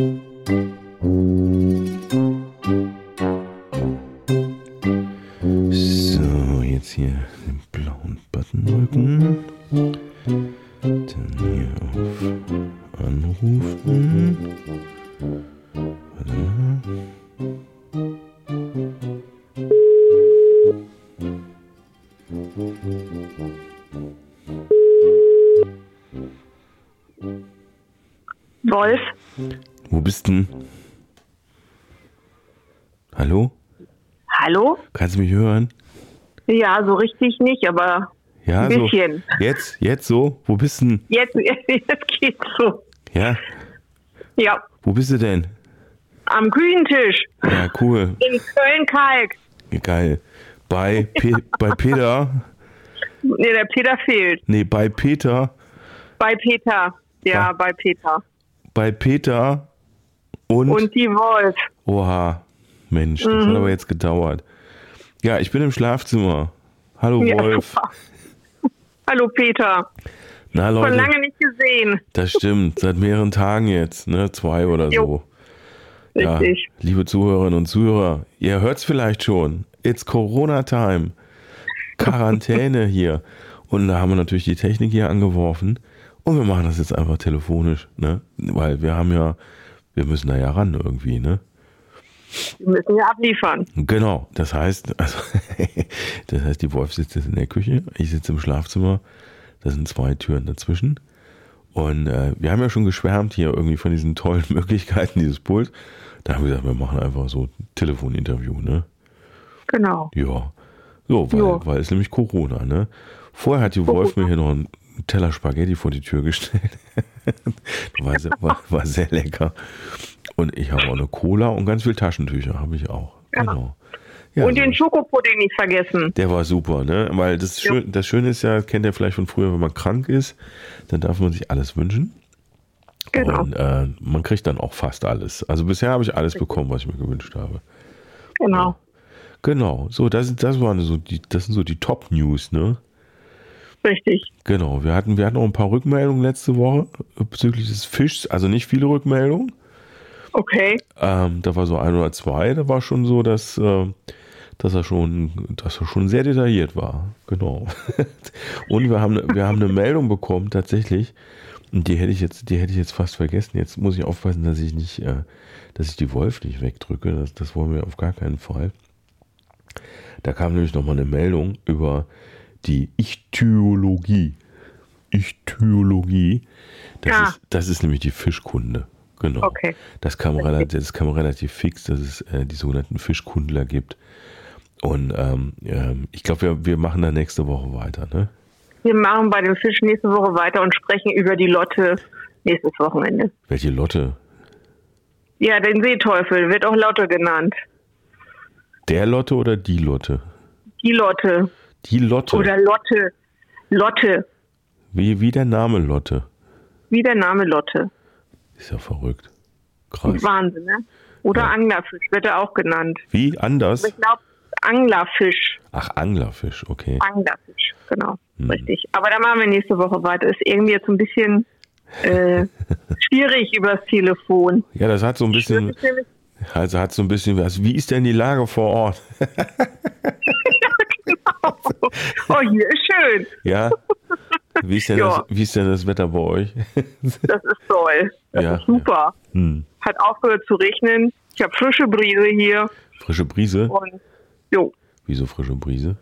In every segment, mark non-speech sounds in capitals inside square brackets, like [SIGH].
So, jetzt hier den blauen Button drücken. Dann hier auf Anrufen. Warte mal. Wolf, Wo bist denn? Hallo? hallo? Kannst du mich hören? Ja, so richtig nicht, aber Ja, Ein bisschen. so. Jetzt, jetzt so? Wo bist denn? jetzt, [LAUGHS] jetzt geht's so. Ja, Ja, wo bist du denn? am Küchentisch Ja, cool. in Köln-Kalk. Geil. Bei, Pe bei Peter. Nee, der Peter fehlt. Nee, bei Peter. Bei Peter. Ja, Ja. bei Peter. Bei Peter und. Und die Wolf. Oha. Mensch, das hat aber jetzt gedauert. Ja, ich bin im Schlafzimmer. Hallo Ja, Wolf. super. [LAUGHS] Hallo Peter. Na Schon Leute, lange nicht gesehen. das stimmt. Seit mehreren Tagen jetzt, ne? Zwei oder so. Jo. Ja, Richtig. liebe Zuhörerinnen und Zuhörer, ihr hört es vielleicht schon. It's Corona Time. Quarantäne [LAUGHS] hier. Und da haben wir natürlich die Technik hier angeworfen. Und wir machen das jetzt einfach telefonisch, ne? Weil wir haben ja, wir müssen da ja ran irgendwie, ne? Wir müssen ja abliefern. Genau, das heißt, also, [LAUGHS] das heißt, die Wolf sitzt jetzt in der Küche, ich sitze im Schlafzimmer, da sind zwei Türen dazwischen. Und äh, wir haben ja schon geschwärmt hier irgendwie von diesen tollen [LAUGHS] Möglichkeiten dieses Pult. Da haben wir gesagt, wir machen einfach so ein Telefoninterview, ne? Genau. Ja. So, weil, weil es nämlich Corona, ne? Vorher hat die Wolf mir hier noch einen Teller Spaghetti vor die Tür gestellt. [LAUGHS] war, sehr, war, war sehr lecker. Und ich habe auch eine Cola und ganz viel Taschentücher habe ich auch. Genau. Ja, Und so. den Schokopudding nicht vergessen. Der war super, ne? Weil das, Ja. schön, das Schöne ist ja, kennt ihr vielleicht von früher, wenn man krank ist, dann darf man sich alles wünschen. Genau. Und äh, man kriegt dann auch fast alles. Also bisher habe ich alles bekommen, was ich mir gewünscht habe. Genau. Genau, so, das, das waren so die, das sind so die Top-News, ne? Richtig. Genau, wir hatten, wir hatten noch ein paar Rückmeldungen letzte Woche bezüglich des Fischs, also nicht viele Rückmeldungen. Okay. Ähm, da war so ein oder zwei, da war schon so, dass, äh, dass er schon, dass er schon sehr detailliert war. Genau. [LAUGHS] Und wir haben, wir haben eine Meldung bekommen, tatsächlich, und die hätte ich jetzt, die hätte ich jetzt fast vergessen. Jetzt muss ich aufpassen, dass ich nicht, äh, dass ich die Wolf nicht wegdrücke. Das, das wollen wir auf gar keinen Fall. Da kam nämlich nochmal eine Meldung über die Ichthyologie. Ichthyologie. Das, Ah. ist, das ist nämlich die Fischkunde. Genau. Okay. Das kam, relativ, das kam relativ fix, dass es äh, die sogenannten Fischkundler gibt. Und ähm, ähm, ich glaube, wir, wir machen da nächste Woche weiter. Ne? Wir machen bei dem Fisch nächste Woche weiter und sprechen über die Lotte nächstes Wochenende. Welche Lotte? Ja, den Seeteufel wird auch Lotte genannt. Der Lotte oder die Lotte? Die Lotte. Die Lotte. Oder Lotte. Lotte. wie, wie der Name Lotte. Wie der Name Lotte. Ist ja verrückt. Krass. Wahnsinn, ne? Oder Ja. Anglerfisch wird er auch genannt. Wie anders? Ich glaube, Anglerfisch. Ach, Anglerfisch, okay. Anglerfisch, genau. Hm. Richtig. Aber da machen wir nächste Woche weiter. Ist irgendwie jetzt ein bisschen äh, [LAUGHS] schwierig übers Telefon. Ja, das hat so ein bisschen, also hat so ein bisschen was. Wie ist denn die Lage vor Ort? [LAUGHS] Oh, hier ist schön. Ja? Wie ist denn, Ja. das, wie ist denn das Wetter bei euch? Das ist toll. Das Ja, ist super. Hm. Hat aufgehört zu regnen. Ich habe frische Brise hier. Frische Brise? Und jo, Wieso frische Brise?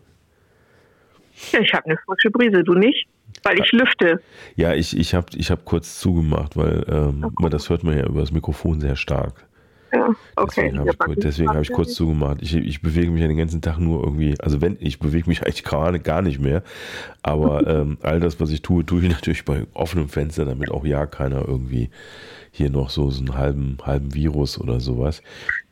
ja, ich habe eine frische Brise, du nicht? Weil ich lüfte. Ja, ich, ich habe ich hab kurz zugemacht, weil ähm, man, das hört man ja über das Mikrofon sehr stark. Ja, okay. Deswegen habe ich, kurz- deswegen hab ich kurz zugemacht. Ich, ich bewege mich ja den ganzen Tag nur irgendwie, also wenn, ich bewege mich [LAUGHS] eigentlich gerade gar nicht mehr, aber [LAUGHS] ähm, all das, was ich tue, tue ich [LAUGHS] natürlich bei offenem Fenster, damit auch ja keiner irgendwie hier noch so, so einen halben, halben Virus oder sowas.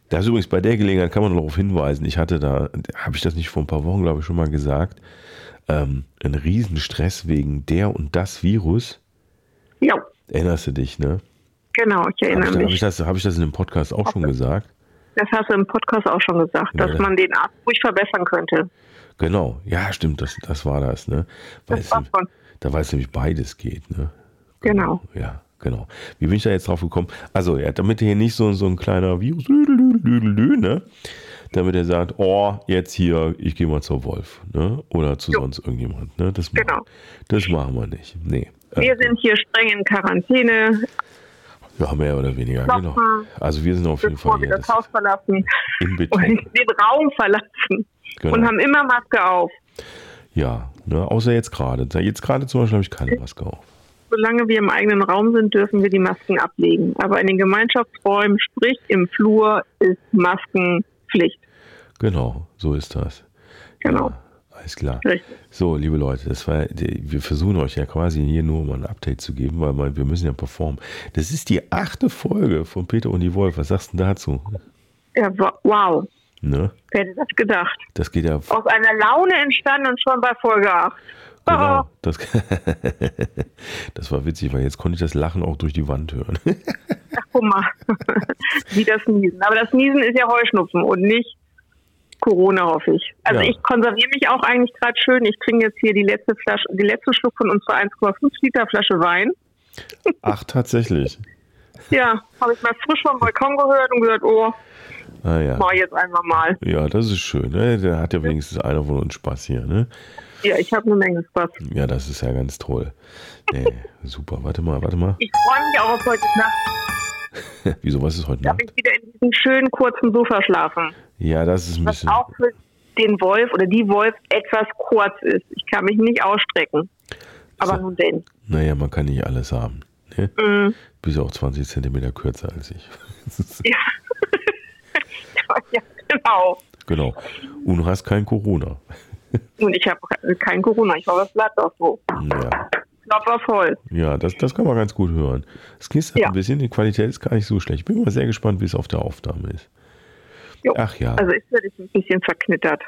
Das ist übrigens bei der Gelegenheit kann man darauf hinweisen, ich hatte da, habe ich das nicht vor ein paar Wochen, glaube ich, schon mal gesagt, ähm, einen Riesenstress wegen der und das Virus. Ja, Erinnerst du dich, ne? Genau, ich Habe erinnere ich, hab ich, mich. das, hab ich das in dem Podcast auch schon gesagt? Das hast du im Podcast auch schon gesagt, Ja, dass man den Arzt ruhig verbessern könnte. Genau, ja, stimmt, das, das war das, ne? Weil Das es, da weil es nämlich beides geht, ne? Genau. Ja, genau. Wie bin ich da jetzt drauf gekommen? Also, ja, damit hier nicht so, so ein kleiner Virus, ne? damit er sagt, oh, jetzt hier, ich gehe mal zur Wolf, ne? Oder zu jo. sonst irgendjemand, ne? Das, genau. machen, das machen wir nicht. Nee. Wir äh, sind hier streng in Quarantäne. Ja, mehr oder weniger, Klopfen, genau. Also wir sind auf jeden Fall hier. wir das Haus verlassen in und [LAUGHS] den Raum verlassen genau. und haben immer Maske auf. Ja, ne, außer jetzt gerade. Jetzt gerade zum Beispiel habe ich keine Maske auf. Solange wir im eigenen Raum sind, dürfen wir die Masken ablegen. Aber in den Gemeinschaftsräumen, sprich im Flur, ist Maskenpflicht. Genau, so ist das. Genau. Ja. Alles klar. So, liebe Leute, das war, wir versuchen euch ja quasi hier nur mal ein Update zu geben, weil wir müssen ja performen. Das ist die achte Folge von Peter und die Wolf. Was sagst du dazu? Ja, wow. Ne? Wer hätte das gedacht? Das geht ja. Aus einer Laune entstanden und schon bei Folge 8. Genau, das, [LAUGHS] das war witzig, weil jetzt konnte ich das Lachen auch durch die Wand hören. [LAUGHS] Ach, guck mal, [LAUGHS] wie das Niesen. Aber das Niesen ist ja Heuschnupfen und nicht Corona, hoffe ich. Also ja. ich konserviere mich auch eigentlich gerade schön. Ich trinke jetzt hier die letzte Flasche, die letzte Schluck von unserer 1,5 Liter Flasche Wein. Ach, tatsächlich. ja, habe ich mal frisch vom Balkon gehört und gesagt, oh, ah, ja. mach jetzt einfach mal. Ja, das ist schön. Ne? Da hat ja wenigstens einer von uns Spaß hier, ne? Ja, ich habe eine Menge Spaß. Ja, das ist ja ganz toll. Nee, super. Warte mal, warte mal. Ich freue mich auch auf heute Nacht. [LAUGHS] Wieso, was ist heute Nacht? Darf ich wieder in diesem schönen kurzen Sofa schlafen. Ja, das ist ein bisschen... Was auch für den Wolf oder die Wolf etwas kurz ist. Ich kann mich nicht ausstrecken. Aber so, nun denn. Naja, man kann nicht alles haben. Ne? Mhm. Bist auch 20 Zentimeter kürzer als ich. [LAUGHS] [LAUGHS] ja. ja, genau. Genau. Und du hast kein Corona. Und ich habe kein Corona. Ich war was Blatt auch so. Ja. Klopper voll. Ja, das, das kann man ganz gut hören. Es knistert ja. ein bisschen, die Qualität ist gar nicht so schlecht. Ich bin mal sehr gespannt, wie es auf der Aufnahme ist. Jo. Ach ja. Also ist wirklich ein bisschen verknittert.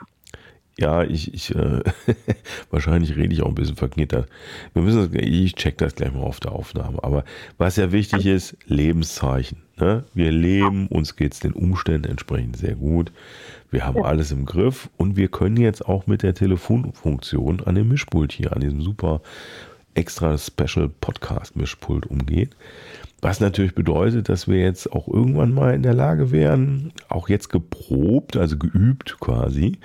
Ja, ich, ich äh, [LAUGHS] wahrscheinlich rede ich auch ein bisschen verknittert. Wir müssen, ich check das gleich mal auf der Aufnahme. Aber was ja wichtig ist, Lebenszeichen. Ne? Wir leben, uns geht es den Umständen entsprechend sehr gut. Wir haben ja. alles im Griff und wir können jetzt auch mit der Telefonfunktion an dem Mischpult hier, an diesem super extra Special Podcast Mischpult umgehen. Was natürlich bedeutet, dass wir jetzt auch irgendwann mal in der Lage wären, auch jetzt geprobt, also geübt quasi,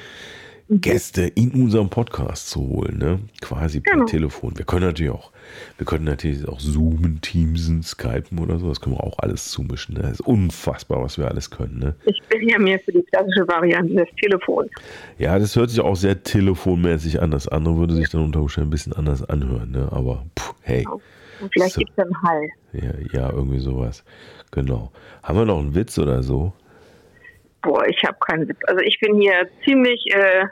Gäste in unserem Podcast zu holen, ne? quasi per genau. Telefon. Wir können natürlich auch, wir können natürlich auch zoomen, teamsen, skypen oder so. Das können wir auch alles zumischen. Ne? Das ist unfassbar, was wir alles können. Ne? Ich bin ja mehr für die klassische Variante des Telefons. Ja, das hört sich auch sehr telefonmäßig an. Das andere würde sich dann unter Umständen ein bisschen anders anhören. Ne? Aber pff, hey. Genau. Und vielleicht so. gibt es einen Hall. Ja, ja, irgendwie sowas. Genau. Haben wir noch einen Witz oder so? Boah, ich habe keinen Witz. Also ich bin hier ziemlich äh,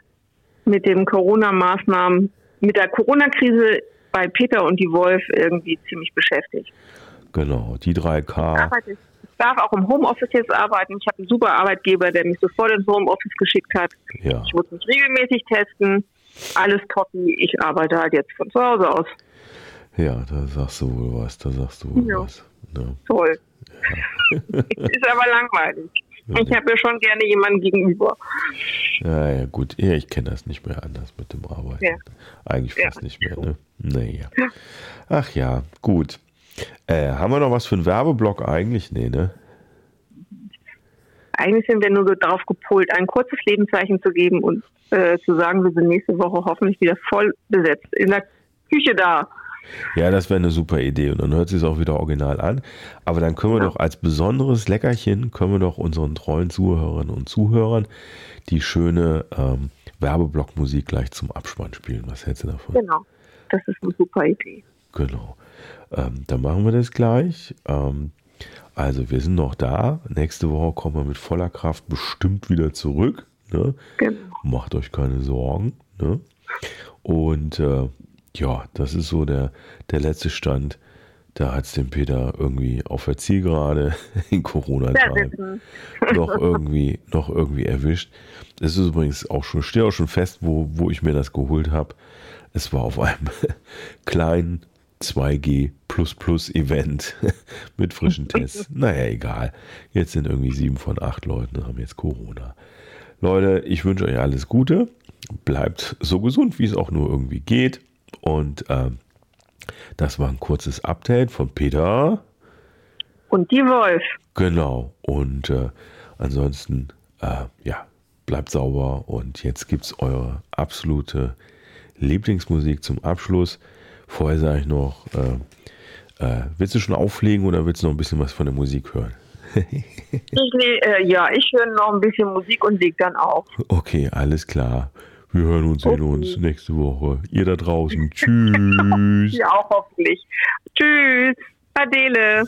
mit den Corona-Maßnahmen, mit der Corona-Krise bei Peter und die Wolf irgendwie ziemlich beschäftigt. Genau, die 3K. Ich darf auch im Homeoffice jetzt arbeiten. Ich habe einen super Arbeitgeber, der mich sofort ins Homeoffice geschickt hat. Ja. Ich muss mich regelmäßig testen. Alles toppen. Ich arbeite halt jetzt von zu Hause aus. Ja, da sagst du wohl was. Da sagst du wohl ja. was. Ja. Toll. Ja. [LAUGHS] ist aber langweilig. Ich habe ja schon gerne jemanden gegenüber. Ja, ja, gut. Ja, ich kenne das nicht mehr anders mit dem Arbeiten. Ja. Eigentlich fast ja. nicht mehr, ne? Naja. Ach ja, gut. Äh, haben wir noch was für einen Werbeblock eigentlich? Nee, ne? Eigentlich sind wir nur so darauf gepolt, ein kurzes Lebenszeichen zu geben und äh, zu sagen, wir sind nächste Woche hoffentlich wieder voll besetzt in der Küche da. Ja, das wäre eine super Idee und dann hört sich es auch wieder original an. Aber dann können wir ja. doch als besonderes Leckerchen, können wir doch unseren treuen Zuhörerinnen und Zuhörern die schöne ähm, Werbeblockmusik gleich zum Abspann spielen. Was hältst du davon? Genau, das ist eine super Idee. Genau. Ähm, dann machen wir das gleich. Ähm, also wir sind noch da. Nächste Woche kommen wir mit voller Kraft bestimmt wieder zurück. Ne? Genau. Macht euch keine Sorgen. Ne? Und äh, ja, das ist so der, der letzte Stand. Da hat es den Peter irgendwie auf der Zielgerade [LAUGHS] in Corona-Tagen noch irgendwie, noch irgendwie erwischt. Es ist übrigens auch schon, steht auch schon fest, wo, wo ich mir das geholt habe. Es war auf einem [LAUGHS] kleinen 2G Event [LAUGHS] mit frischen Tests. Naja, egal. Jetzt sind irgendwie sieben von acht Leuten haben jetzt Corona. Leute, ich wünsche euch alles Gute. Bleibt so gesund, wie es auch nur irgendwie geht. Und äh, das war ein kurzes Update von Peter. Und die Wolf. Genau. Und äh, ansonsten, äh, ja, bleibt sauber. Und jetzt gibt es eure absolute Lieblingsmusik zum Abschluss. Vorher sage ich noch, äh, äh, willst du schon auflegen oder willst du noch ein bisschen was von der Musik hören? ich, äh, ja, ich höre noch ein bisschen Musik und leg dann auf. Okay, alles klar. Wir hören uns, sehen uns nächste Woche. Ihr da draußen. [LAUGHS] Tschüss. ja, auch hoffentlich. Tschüss. Adele.